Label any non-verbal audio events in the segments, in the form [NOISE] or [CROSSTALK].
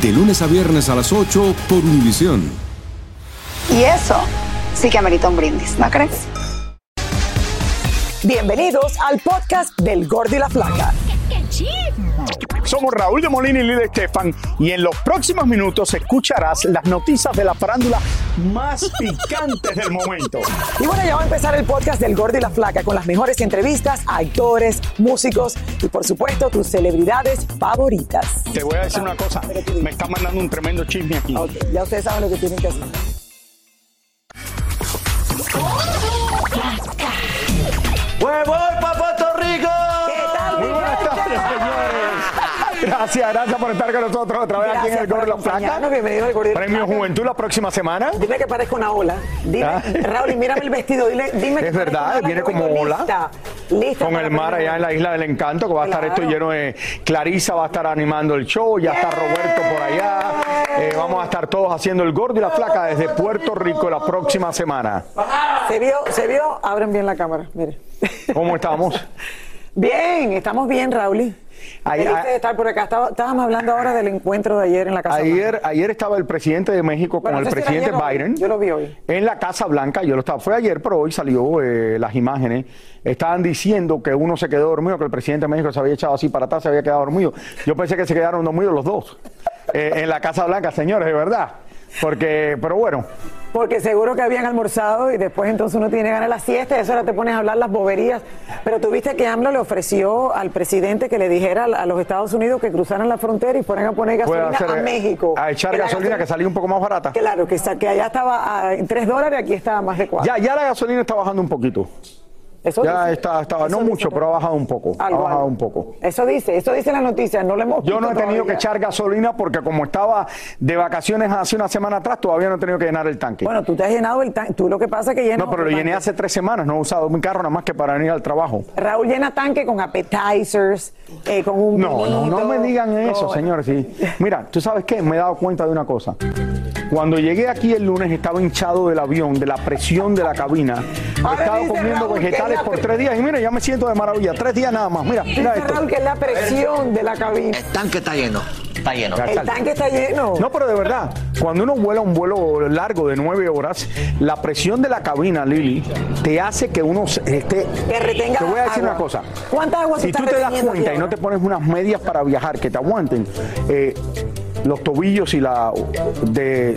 De lunes a viernes a las 8 por Univisión. Y eso sí que amerita un brindis, ¿no crees? Bienvenidos al podcast del Gordo y la Flaca. Somos Raúl de Molina y Lidia Estefan y en los próximos minutos escucharás las noticias de la farándula más [LAUGHS] picantes del momento. Y bueno, ya va a empezar el podcast del Gordo y la Flaca con las mejores entrevistas a actores, músicos y por supuesto tus celebridades favoritas. Te voy a decir una cosa, me está mandando un tremendo chisme aquí. Ok, ya ustedes saben lo que tienen que hacer. ¡Pues voy para Puerto Rico! ¿Qué tal, Muy buenas tardes, señores. Gracias, gracias por estar con nosotros otra vez aquí en el Gordo la. Bienvenido al Gordo la Premio. Juventud la próxima semana. Dime que parezco una ola. Dime, Ah. Raúl, mírame el vestido. Dile, dime que Es parezco verdad, ola, viene que como ola. Lista, lista Con el mar allá en la Isla del Encanto, que va a estar esto lleno de... Clarisa va a estar animando el show, ya está Roberto por allá. Eh, vamos a estar todos haciendo el gordo y la flaca desde Puerto Rico la próxima semana. Se vio, se vio. Abren bien la cámara, mire. ¿Cómo estamos? [LAUGHS] Bien, estamos bien, Raúl. De estar por acá. Estaba- Estábamos hablando ahora del encuentro de ayer en la Casa Ayer, Blanca. ayer estaba el presidente de México con el presidente ayer. Biden. Yo lo vi hoy. En la Casa Blanca, yo lo estaba, fue ayer, pero hoy salió eh, las imágenes. Estaban diciendo que uno se quedó dormido, que el presidente de México se había echado así para atrás, se había quedado dormido. Yo pensé que se quedaron dormidos los dos eh, en la Casa Blanca, señores, de verdad. Porque, pero bueno, Porque seguro que habían almorzado y después entonces uno tiene ganas de la siesta y eso ahora te pones a hablar las boberías. Pero tuviste que AMLO le ofreció al presidente que le dijera a los Estados Unidos que cruzaran la frontera y fueran a poner gasolina hacer a México. a echar gasolina que salía un poco más barata. Claro, que, allá estaba a- en 3 dólares, aquí estaba más de 4. Ya, ya la gasolina está bajando un poquito. Eso Ya dice- está, estaba, no mucho, pero ha bajado un poco. Ha bajado algo. un poco. Eso dice, eso dice la noticia, no le hemos Yo no he tenido que echar gasolina porque como estaba de vacaciones hace una semana atrás, todavía no he tenido que llenar el tanque. Bueno, tú te has llenado el tanque, tú lo que pasa es que llenas no, pero lo llené hace tres semanas, no he usado mi carro nada más que para venir al trabajo. Raúl llena tanque con appetizers, eh, con un No, no, no me digan eso, con- señores. Sí. Mira, tú sabes qué, me he dado cuenta de una cosa. Cuando llegué aquí el lunes estaba hinchado del avión, de la presión de la cabina. He Ahora estado comiendo Raúl vegetales por tres días y mira, ya me siento de maravilla. Tres días nada más. Mira, mira esto. Raúl que es la presión de la cabina. El tanque está lleno. Está lleno. El tanque está lleno. No, pero de verdad, cuando uno vuela un vuelo largo de nueve horas, la presión de la cabina, Lili, te hace que uno esté. Que retenga Te voy a decir agua. una cosa. ¿Cuánta agua se Si tú te das cuenta y no te pones unas medias para viajar que te aguanten, eh, los tobillos y la. de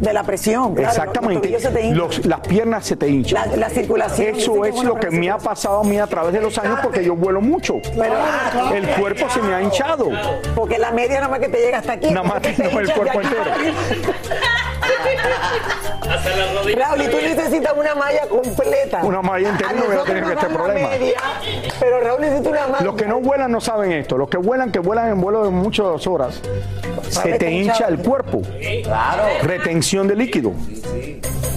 De la presión. claro, Exactamente. los tobillos se te hinchan. Los- las piernas se te hinchan. La- la circulación, Eso es lo que me ha pasado a mí a través de los años porque yo vuelo mucho. Pero- El cuerpo se me ha hinchado. Porque la media nada más que te llega hasta aquí. Nada más tengo el hinchas [LAUGHS] de Raúl, y tú necesitas una malla completa. Una malla entera no voy a nosotros tener nos este problema. media, pero Raúl necesita una malla. Los que no vuelan no saben esto. Los que vuelan, que vuelan en vuelo de muchas horas, se te hincha el cuerpo. Retención de líquido.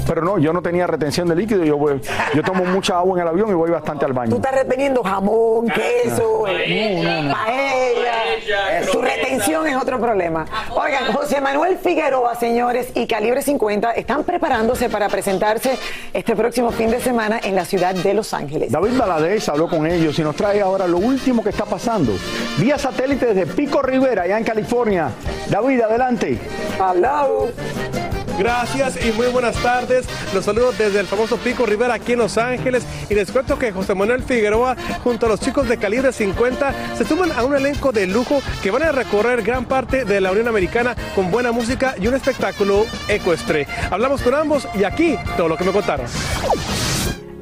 Pero no, yo no tenía retención de líquido. Yo, voy- yo tomo mucha agua en el avión y voy bastante al Tú baño. estás reteniendo jamón, queso, eh, paella. Tu retención es otro problema. Oigan, José Manuel Figueroa, señores, y Calibre 50 están preparándose para presentarse este próximo fin de semana en la ciudad de Los Ángeles. David Valadez habló con ellos y nos trae ahora lo último que está pasando. Vía satélite desde Pico Rivera, allá en California. David, adelante. Hello. Gracias y muy buenas tardes. Los saludo desde el famoso Pico Rivera aquí en Los Ángeles y les cuento que José Manuel Figueroa junto a los chicos de calibre 50 se suman a un elenco de lujo que van a recorrer gran parte de la Unión Americana con buena música y un espectáculo ecuestre. Hablamos con ambos y aquí todo lo que me contaron.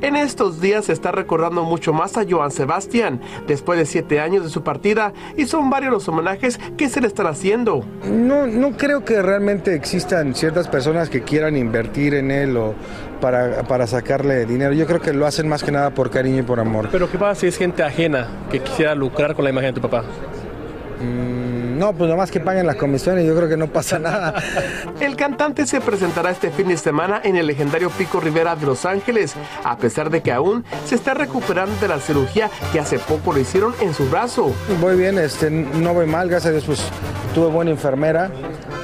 En estos días se está recordando mucho más a Joan Sebastián después de siete años de su partida y son varios los homenajes que se le están haciendo. No, no creo que realmente existan ciertas personas que quieran invertir en él o para, para sacarle dinero. Yo creo que lo hacen más que nada por cariño y por amor. Pero ¿qué pasa si es gente ajena que quisiera lucrar con la imagen de tu papá? Mm, no, pues nomás que paguen las comisiones, yo creo que no pasa nada. El cantante se presentará este fin de semana en el legendario Pico Rivera de Los Ángeles, a pesar de que aún se está recuperando de la cirugía que hace poco le hicieron en su brazo. Voy bien, este, no voy mal, gracias a Dios, pues tuve buena enfermera,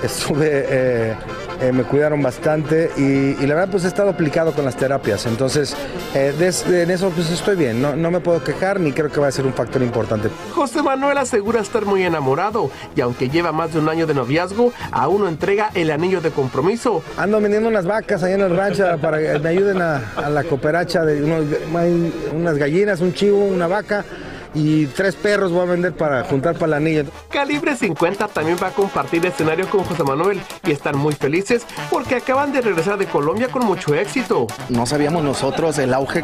estuve, eh, eh, me cuidaron bastante y, y la verdad pues he estado aplicado con las terapias, entonces eh, des- en eso pues estoy bien, no, no me puedo quejar ni creo que va a ser un factor importante. José Manuel asegura estar muy enamorado y aunque lleva más de un año de noviazgo, aún no entrega el anillo de compromiso. Ando vendiendo unas vacas allá en el rancho para que me ayuden a, a la cooperacha de unos- unas gallinas, un chivo, una vaca y tres perros voy a vender para juntar para la anillo. Calibre 50 también va a compartir escenario con José Manuel y están muy felices porque acaban de regresar de Colombia con mucho éxito. No sabíamos nosotros el auge,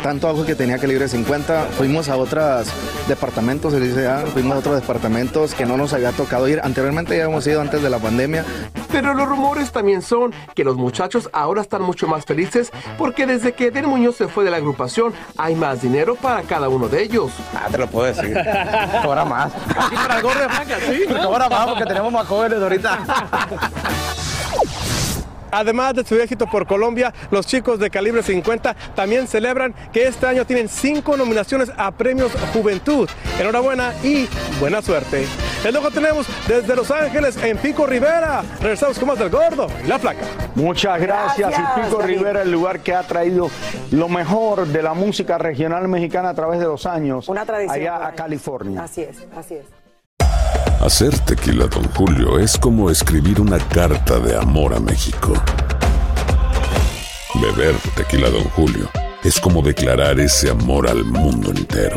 tanto auge que tenía Calibre 50. Fuimos a otros departamentos, se dice, ah, fuimos a otros departamentos que no nos había tocado ir. Anteriormente ya habíamos ido antes de la pandemia. Pero los rumores también son que los muchachos ahora están mucho más felices porque desde que Eden Muñoz se fue de la agrupación hay más dinero para cada uno de ellos. Ah, te lo puedo decir. [LAUGHS] Cobra más. Aquí para el gordo de Franca, sí. [LAUGHS] Cobra más porque tenemos más jóvenes ahorita. [LAUGHS] Además de su éxito por Colombia, los chicos de Calibre 50 también celebran que este año tienen cinco nominaciones a premios Juventud. Enhorabuena y buena suerte. Es lo que tenemos desde Los Ángeles en Pico Rivera. Regresamos con más del gordo y la placa. Muchas gracias. Gracias, y Pico David. Rivera, el lugar que ha traído lo mejor de la música regional mexicana a través de los años. Una tradición. Allá a. California. Así es, así es. Hacer tequila, Don Julio, es como escribir una carta de amor a México. Beber tequila, Don Julio, es como declarar ese amor al mundo entero.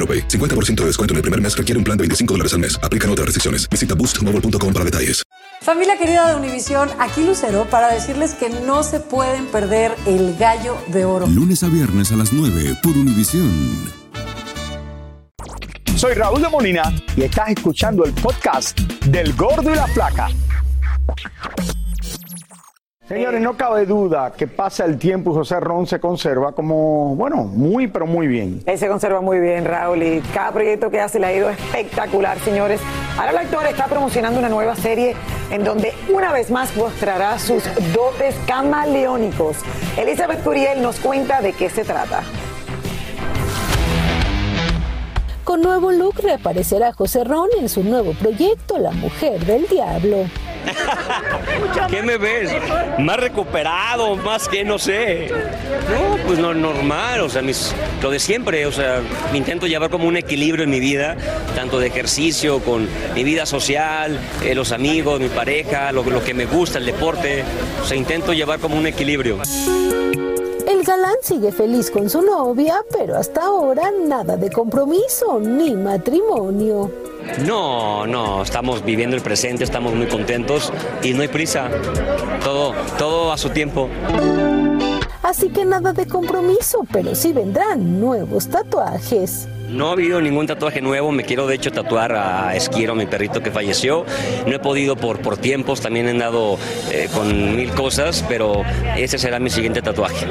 AroPay. 50% de descuento en el primer mes requiere un plan de 25 dólares al mes. Aplican otras restricciones. Visita boostmobile.com para detalles. Familia querida de Univisión, aquí Lucero para decirles que no se pueden perder el gallo de oro. Lunes a viernes a las 9 por Univisión. Soy Raúl de Molina y estás escuchando el podcast del Gordo y la Flaca. Señores, no cabe duda que pasa el tiempo y José Ron se conserva como, bueno, muy, pero muy bien. Él se conserva muy bien, Raúl, y cada proyecto que hace le ha ido espectacular, señores. Ahora el actor está promocionando una nueva serie en donde una vez más mostrará sus dotes camaleónicos. Elizabeth Curiel nos cuenta de qué se trata. Con nuevo look reaparecerá José Ron en su nuevo proyecto La Mujer del Diablo. [LAUGHS] ¿Qué me ves? Más recuperado, más que no sé. No, pues no normal, o sea, mis- lo de siempre, o sea, intento llevar como un equilibrio en mi vida, tanto de ejercicio, con mi vida social, eh, los amigos, mi pareja, lo, lo que me gusta, el deporte, o sea, intento llevar como un equilibrio. Galán sigue feliz con su novia, pero hasta ahora nada de compromiso ni matrimonio. No, no, estamos viviendo el presente, estamos muy contentos y no hay prisa. Todo, todo a su tiempo. Así que nada de compromiso, pero sí vendrán nuevos tatuajes. No ha habido ningún tatuaje nuevo, me quiero de hecho tatuar a Esquiro, mi perrito que falleció. No he podido por, por tiempos, también he andado eh, con mil cosas, pero ese será mi siguiente tatuaje.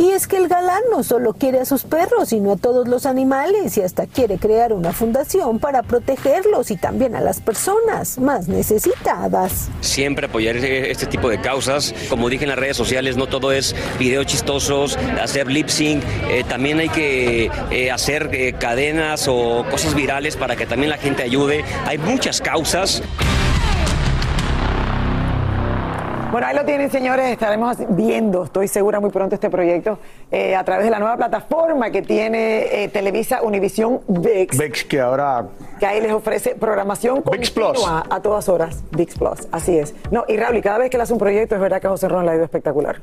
Y es que el galán no solo quiere a sus perros, sino a todos los animales y hasta quiere crear una fundación para protegerlos y también a las personas más necesitadas. Siempre apoyar este tipo de causas. Como dije en las redes sociales, no todo es videos chistosos, hacer lip sync, eh, también hay que eh, hacer eh, cadenas o cosas virales para que también la gente ayude. Hay muchas causas. Bueno, ahí lo tienen, señores. Estaremos viendo, estoy segura, muy pronto este proyecto eh, a través de la nueva plataforma que tiene eh, Televisa Univisión VIX. VIX, que ahora. Que ahí les ofrece programación VIX Plus. a todas horas. VIX Plus, así es. No, y Raúl, y cada vez que le hace un proyecto, es verdad que José Ron le ha ido espectacular.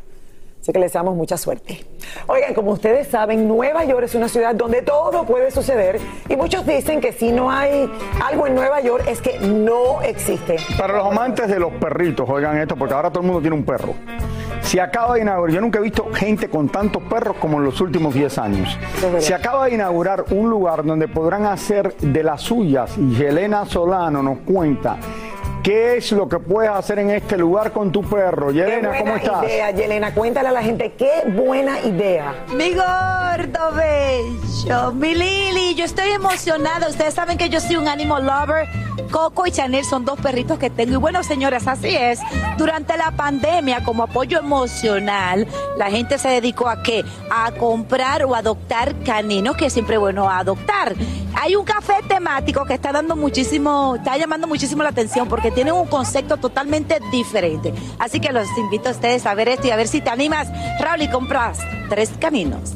Así que les deseamos mucha suerte. Oigan, como ustedes saben, Nueva York es una ciudad donde todo puede suceder y muchos dicen que si no hay algo en Nueva York es que no existe. Para los amantes de los perritos, oigan esto, porque ahora todo el mundo tiene un perro. Se acaba de inaugurar, yo nunca he visto gente con tantos perros como en los últimos 10 años. Se acaba de inaugurar un lugar donde podrán hacer de las suyas y Helena Solano nos cuenta qué es lo que puedes hacer en este lugar con tu perro. Yelena, Qué ¿cómo buena estás? idea, Yelena. Cuéntale a la gente qué buena idea. Mi gordo bello, mi Lili, yo estoy emocionada. Ustedes saben que yo soy un animal lover. Coco y Chanel son dos perritos que tengo. Y bueno, señores, así es. Durante la pandemia, como apoyo emocional, la gente se dedicó a qué? A comprar o adoptar caninos, que es siempre bueno adoptar. Hay un café temático que está dando muchísimo, está llamando muchísimo la atención porque tiene un concepto totalmente diferente. Así que los invito a ustedes a ver esto y a ver si te animas, Raúl, y compras tres caninos.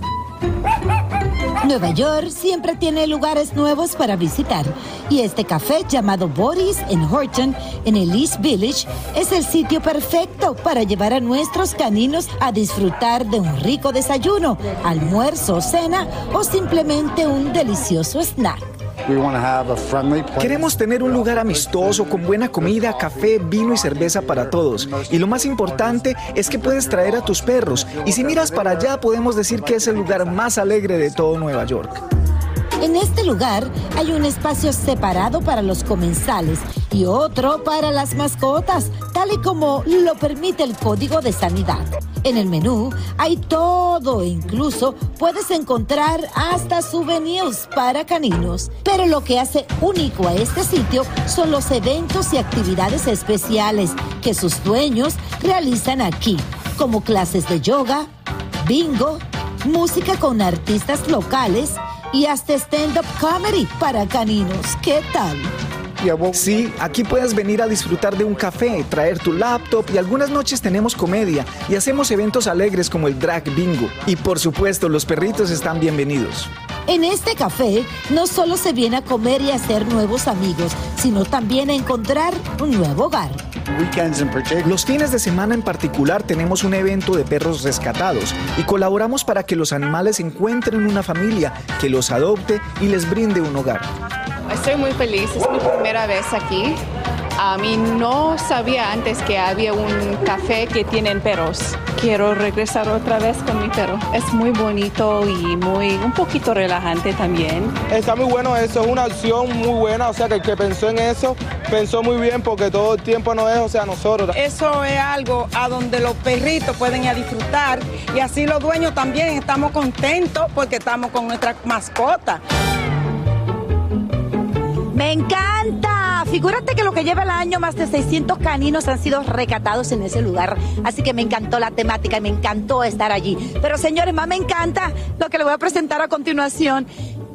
Nueva York siempre tiene lugares nuevos para visitar y este café llamado Boris en Horton, en el East Village, es el sitio perfecto para llevar a nuestros caninos a disfrutar de un rico desayuno, almuerzo, cena o simplemente un delicioso snack. Queremos tener un lugar amistoso con buena comida, café, vino y cerveza para todos. Y lo más importante es que puedes traer a tus perros. Y si miras para allá podemos decir que es el lugar más alegre de todo Nueva York. En este lugar hay un espacio separado para los comensales y otro para las mascotas, tal y como lo permite el Código de Sanidad. En el menú hay todo incluso puedes encontrar hasta souvenirs para caninos. Pero lo que hace único a este sitio son los eventos y actividades especiales que sus dueños realizan aquí, como clases de yoga, bingo, música con artistas locales y hasta stand-up comedy para caninos. ¿Qué tal? Sí, aquí puedes venir a disfrutar de un café, traer tu laptop y algunas noches tenemos comedia y hacemos eventos alegres como el drag bingo. Y por supuesto, los perritos están bienvenidos. En este café no solo se viene a comer y a hacer nuevos amigos, sino también a encontrar un nuevo hogar. Los fines de semana en particular tenemos un evento de perros rescatados y colaboramos para que los animales encuentren una familia que los adopte y les brinde un hogar. Estoy muy feliz, es mi primera vez aquí. A mí no sabía antes que había un café que tienen perros. Quiero regresar otra vez con mi perro. Es muy bonito y muy un poquito relajante también. Está muy bueno eso, es una opción muy buena, o sea que el que pensó en eso pensó muy bien porque todo el tiempo no es, o sea, nosotros. Eso es algo a donde los perritos pueden ir a disfrutar y así los dueños también estamos contentos porque estamos con nuestra mascota. Me encanta. Figúrate que lo que lleva el año, más de 600 caninos han sido recatados en ese lugar. Así que me encantó la temática y me encantó estar allí. Pero señores, más me encanta lo que le voy a presentar a continuación.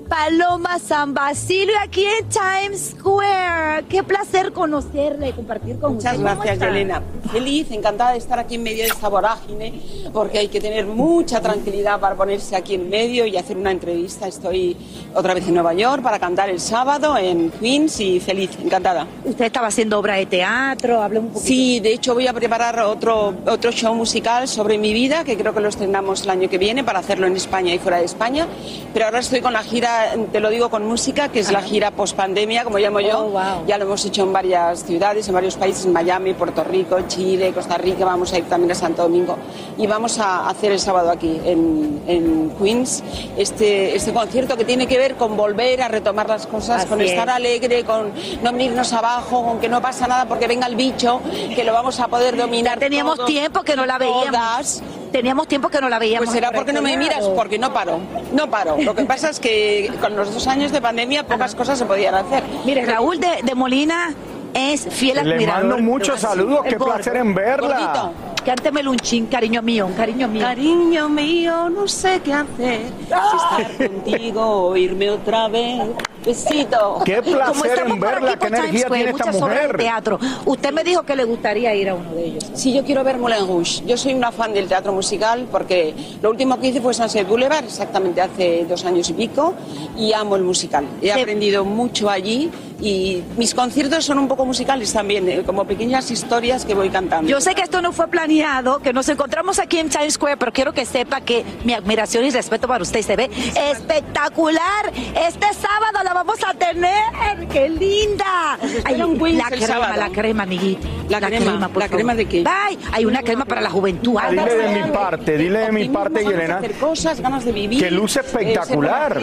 Paloma San Basilio aquí en Times Square. Qué placer conocerla y compartir con Muchas usted. ¿Cómo gracias? Yelena. Feliz, encantada de estar aquí en medio de esta vorágine, porque hay que tener mucha tranquilidad para ponerse aquí en medio y hacer una entrevista. Estoy otra vez en Nueva York para cantar el sábado en Queens y feliz, encantada. Usted estaba haciendo obra de teatro, hablé un poquito. Sí, de hecho voy a preparar otro, otro show musical sobre mi vida, que creo que lo estrenamos el año que viene para hacerlo en España y fuera de España. Pero ahora estoy con la gira, te lo digo con música, que es la gira post pandemia, como llamo yo. Ya lo hemos hecho en varias ciudades, en varios países, en Miami, Puerto Rico, Chile, Costa Rica, vamos a ir también a Santo Domingo. Y vamos a hacer el sábado aquí, en, en Queens, este, este concierto que tiene que ver con volver a retomar las cosas, Así con estar es. alegre, con no venirnos abajo, con que no pasa nada porque venga el bicho, que lo vamos a poder dominar. teníamos todos, tiempo que no la veíamos. todas. Teníamos tiempo que no la veíamos. Pues será porque no me miras, porque no paro, no paro. Lo que pasa es que con los dos años de pandemia pocas cosas se podían hacer. Mire, Raúl de, de Molina es fiel Le admirador. mando muchos saludos, qué placer en verla. Gordito, Cánteme un chin, cariño mío, cariño mío. Cariño mío, no sé qué hacer. Si estar contigo o irme otra vez. Besito. Qué placer Como estamos en por verla, aquí qué energía Square, tiene esta muchas obras de mujer. teatro. Usted me dijo que le gustaría ir a uno de ellos. Sí, yo quiero ver Moulin Rouge. Yo soy una fan del teatro musical porque lo último que hice fue Sunset Boulevard, exactamente hace dos años y pico, y amo el musical. He aprendido mucho allí y mis conciertos son un poco musicales también, eh, como pequeñas historias que voy cantando. Yo sé que esto no fue planeado, que nos encontramos aquí en Times Square, pero quiero que sepa que mi admiración y respeto para usted se ve espectacular. Este sábado la vamos a tener. ¡Qué linda! en Queens la crema, sábado. la crema, amiguita. La crema, por ¿la crema de qué? Ay, hay una crema para la juventud. Dile de mi parte, dile de mi parte, Yelena, hacer cosas, ganas de vivir. que luce eh, espectacular.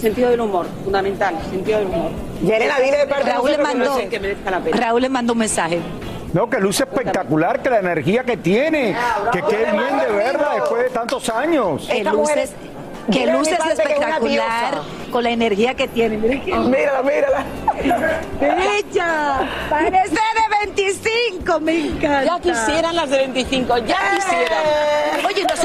Sentido del humor, fundamental, sentido del humor. Yelena, dile de parte Raúl le mandó, no sé que merezca la pena. Raúl le mandó un mensaje. No, que luce espectacular, que la energía que tiene, que qué bien de verla después de tantos años. Que Esta luces, que luces espectacular con la energía que tiene. Miren qué Mírala, mírala. Bella, parece de 25, me encanta. Ya quisieran las de 25, ya quisieran. Oye, nos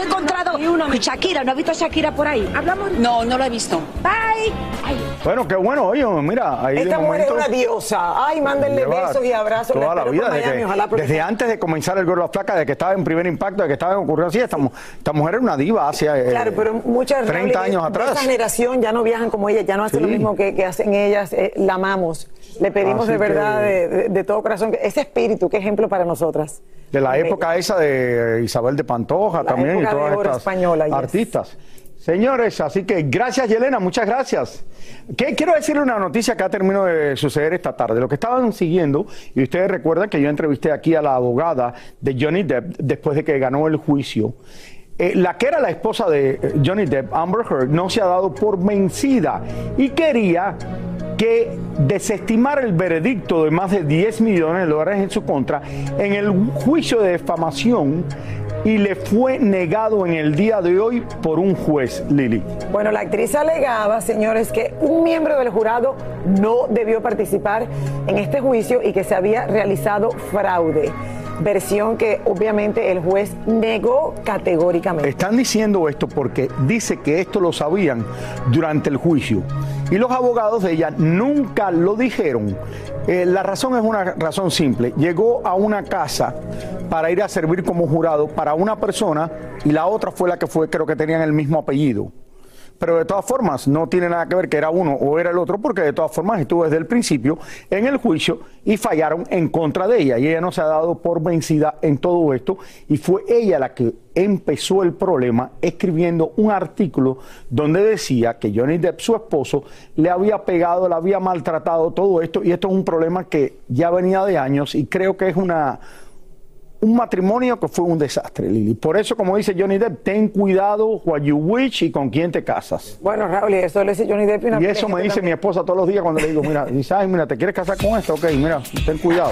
encontrado y Shakira, ¿no ha visto a Shakira por ahí? Hablamos. No, no lo he visto. Bye. Ay, Bueno, qué bueno, oye, mira, ahí Esta de mujer es una diosa. Ay, mándenle besos y abrazos. Toda la vida, desde, Miami, ojalá porque- desde antes de comenzar el Gordo Flaca, de que estaba en primer impacto, de que estaba en ocurriendo así, esta, esta mujer era una diva hace eh, Claro, pero muchas 30 Raúl, años de atrás. esa generación ya no viajan como ella, ya no hacen lo mismo que, que hacen ellas. eh, la amamos. Le pedimos Así de verdad, que- de, de- de todo corazón, que ese espíritu, qué ejemplo para nosotras. De la Bella. época esa de Isabel de Pantoja también y todas estas española, yes. artistas. Señores, así que gracias Yelena, muchas gracias. ¿Qué, quiero decirle una noticia que ha terminado de suceder esta tarde. Lo que estaban siguiendo, y ustedes recuerdan que yo entrevisté aquí a la abogada de Johnny Depp después de que ganó el juicio. Eh, la que era la esposa de eh, Johnny Depp, Amber Heard, no se ha dado por vencida y quería que desestimara el veredicto de más de 10 millones de dólares en su contra en el juicio de defamación y le fue negado en el día de hoy por un juez, Lili. Bueno, la actriz alegaba, señores, que un miembro del jurado no debió participar en este juicio y que se había realizado fraude. Versión que obviamente el juez negó categóricamente. Están diciendo esto porque dice que esto lo sabían durante el juicio y los abogados de ella nunca lo dijeron. Eh, la razón es una razón simple. Llegó a una casa para ir a servir como jurado para una persona y la otra fue la que fue, creo que tenían el mismo apellido. Pero de todas formas, no tiene nada que ver que era uno o era el otro, porque de todas formas estuvo desde el principio en el juicio y fallaron en contra de ella. Y ella no se ha dado por vencida en todo esto. Y fue ella la que empezó el problema escribiendo un artículo donde decía que Johnny Depp, su esposo, le había pegado, le había maltratado todo esto. Y esto es un problema que ya venía de años y creo que es una un matrimonio que fue un desastre, Lili. Por eso, como dice Johnny Depp, ten cuidado what you wish y con quién te casas. Bueno, Raúl, y eso lo dice Johnny Depp. una Y eso me dice mi esposa todos los días cuando le digo, mira, [LAUGHS] dice, ay, mira, ¿te quieres casar con esto? Ok, mira, ten cuidado.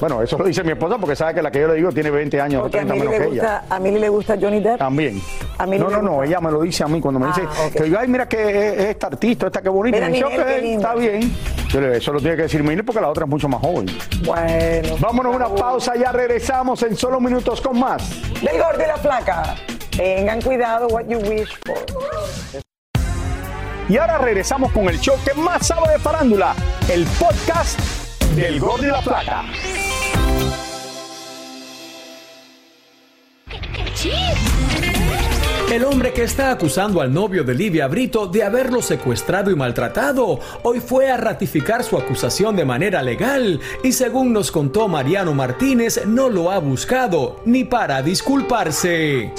bueno, eso lo dice mi esposa porque sabe que la que yo le digo tiene 20 años o Porque a 30 Mili, menos le que ella. a Mili le gusta Johnny Depp. También. A mí no, le no, no, ella me lo dice a mí cuando me dice Ah, ok. que yo, ay, mira que es, es esta artista, esta que bonita. Mira, me dice, Ninel, ok, qué lindo. está bien. Eso lo tiene que decir Mili porque la otra es mucho más joven. Bueno. Vámonos a una pausa, ya regresamos en solo minutos con más. Del gordo y la flaca. Tengan cuidado what you wish for. Y ahora regresamos con el show que más sabe de farándula, el podcast del Gol de la Plata. El hombre que está acusando al novio de Livia Brito de haberlo secuestrado y maltratado hoy fue a ratificar su acusación de manera legal y según nos contó Mariano Martínez no lo ha buscado ni para disculparse.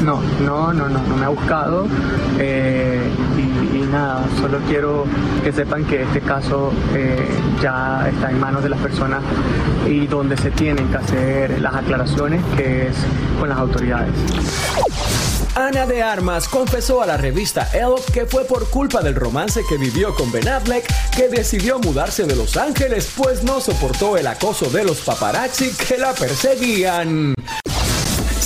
No, no, no, no, no me ha buscado eh, nada, solo quiero que sepan que este caso eh, ya está en manos de las personas y donde se tienen que hacer las aclaraciones, que es con las autoridades. Ana de Armas confesó a la revista Elle que fue por culpa del romance que vivió con Ben Affleck que decidió mudarse de Los Ángeles, pues no soportó el acoso de los paparazzi que la perseguían.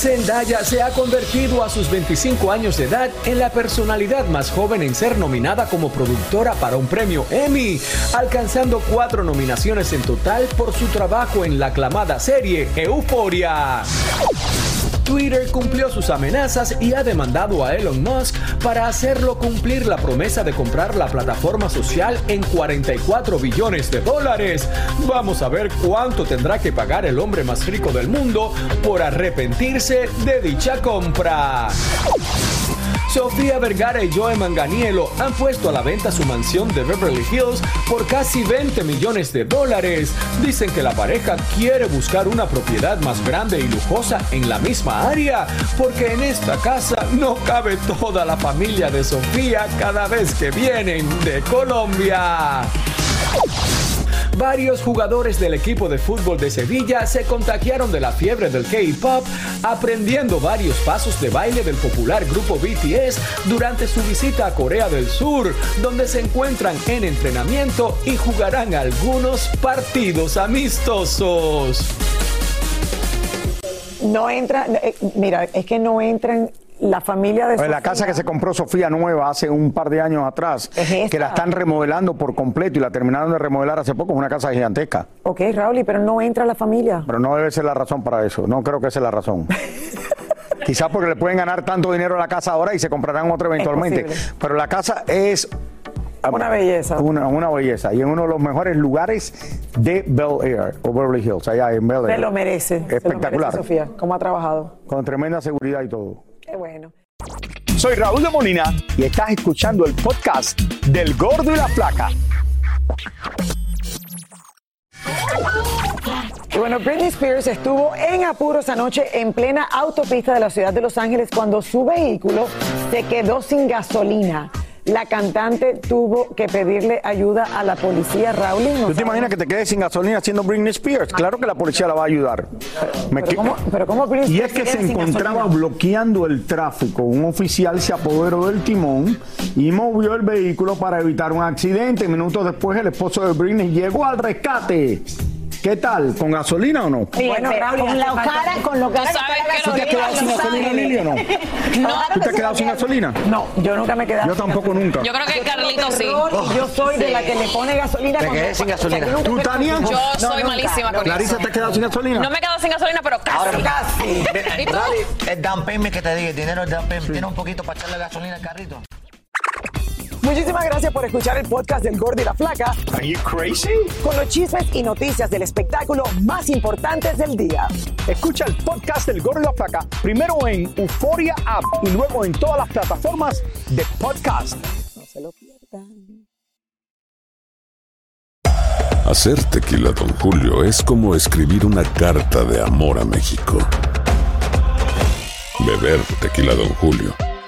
Zendaya se ha convertido a sus 25 años de edad en la personalidad más joven en ser nominada como productora para un premio Emmy, alcanzando cuatro nominaciones en total por su trabajo en la aclamada serie Euphoria. Twitter cumplió sus amenazas y ha demandado a Elon Musk para hacerlo cumplir la promesa de comprar la plataforma social en 44 billones de dólares. Vamos a ver cuánto tendrá que pagar el hombre más rico del mundo por arrepentirse de dicha compra. Sofía Vergara y Joe Manganiello han puesto a la venta su mansión de Beverly Hills por casi 20 millones de dólares. Dicen que la pareja quiere buscar una propiedad más grande y lujosa en la misma área, porque en esta casa no cabe toda la familia de Sofía cada vez que vienen de Colombia. Varios jugadores del equipo de fútbol de Sevilla se contagiaron de la fiebre del K-pop, aprendiendo varios pasos de baile del popular grupo BTS durante su visita a Corea del Sur, donde se encuentran en entrenamiento y jugarán algunos partidos amistosos. No entra, eh, mira, es que no entran la familia de Pues la Sofía. casa que se compró Sofía Nueva hace un par de años atrás, que la están remodelando por completo y la terminaron de remodelar hace poco, es una casa gigantesca. Ok, Raúl, pero no entra la familia. Pero no debe ser la razón para eso, no creo que esa es la razón. [LAUGHS] Quizás porque le pueden ganar tanto dinero a la casa ahora y se comprarán otra eventualmente. Pero la casa es... Una belleza. Una, una belleza. Y en uno de los mejores lugares de Bel Air o Beverly Hills, allá en Bel Air. Se lo merece. se lo merece, Espectacular. Sofía, cómo ha trabajado. Con tremenda seguridad y todo. Bueno. Soy Raúl de Molina y estás escuchando el podcast del Gordo y la Flaca. Y bueno, Britney Spears estuvo en apuros anoche en plena autopista de la ciudad de Los Ángeles cuando su vehículo se quedó sin gasolina. La cantante tuvo que pedirle ayuda a la policía. Raúl, ¿no ¿Tú te imaginas que te quedes sin gasolina siendo Britney Spears? Claro que la policía la va a ayudar. Me que- pero ¿cómo Britney y es que se encontraba bloqueando el tráfico. Un oficial se apoderó del timón y movió el vehículo para evitar un accidente. Minutos después, el esposo de Britney llegó al rescate. ¿Qué tal? ¿Con gasolina o no? Bueno, Raúl, con la cara, con lo cara ¿Tú sabes que ¿Tú te has quedado sin gasolina, Lili, o no? [LAUGHS] ¿Tú te has quedado sin gasolina? No, yo nunca me he quedado Yo tampoco nunca. Yo creo que Carlito sí. terror y Yo soy de Sí. la que le pone gasolina. Te quedé sin gasolina. ¿Tú, Tania? Yo No, soy malísima con Clarisa, eso. ¿te has quedado sin gasolina? No me he quedado sin gasolina, pero casi. Ahora, Casi. El down payment que te diga, el dinero del down payment, tiene un poquito para echarle gasolina al carrito. Muchísimas gracias por escuchar el podcast del Gordo y la Flaca. Are you crazy? Con los chismes y noticias del espectáculo más importantes del día. Escucha el podcast del Gordo y la Flaca primero en Euforia App y luego en todas las plataformas de podcast. No se lo pierdan. Hacer tequila, Don Julio, es como escribir una carta de amor a México. Beber tequila, Don Julio,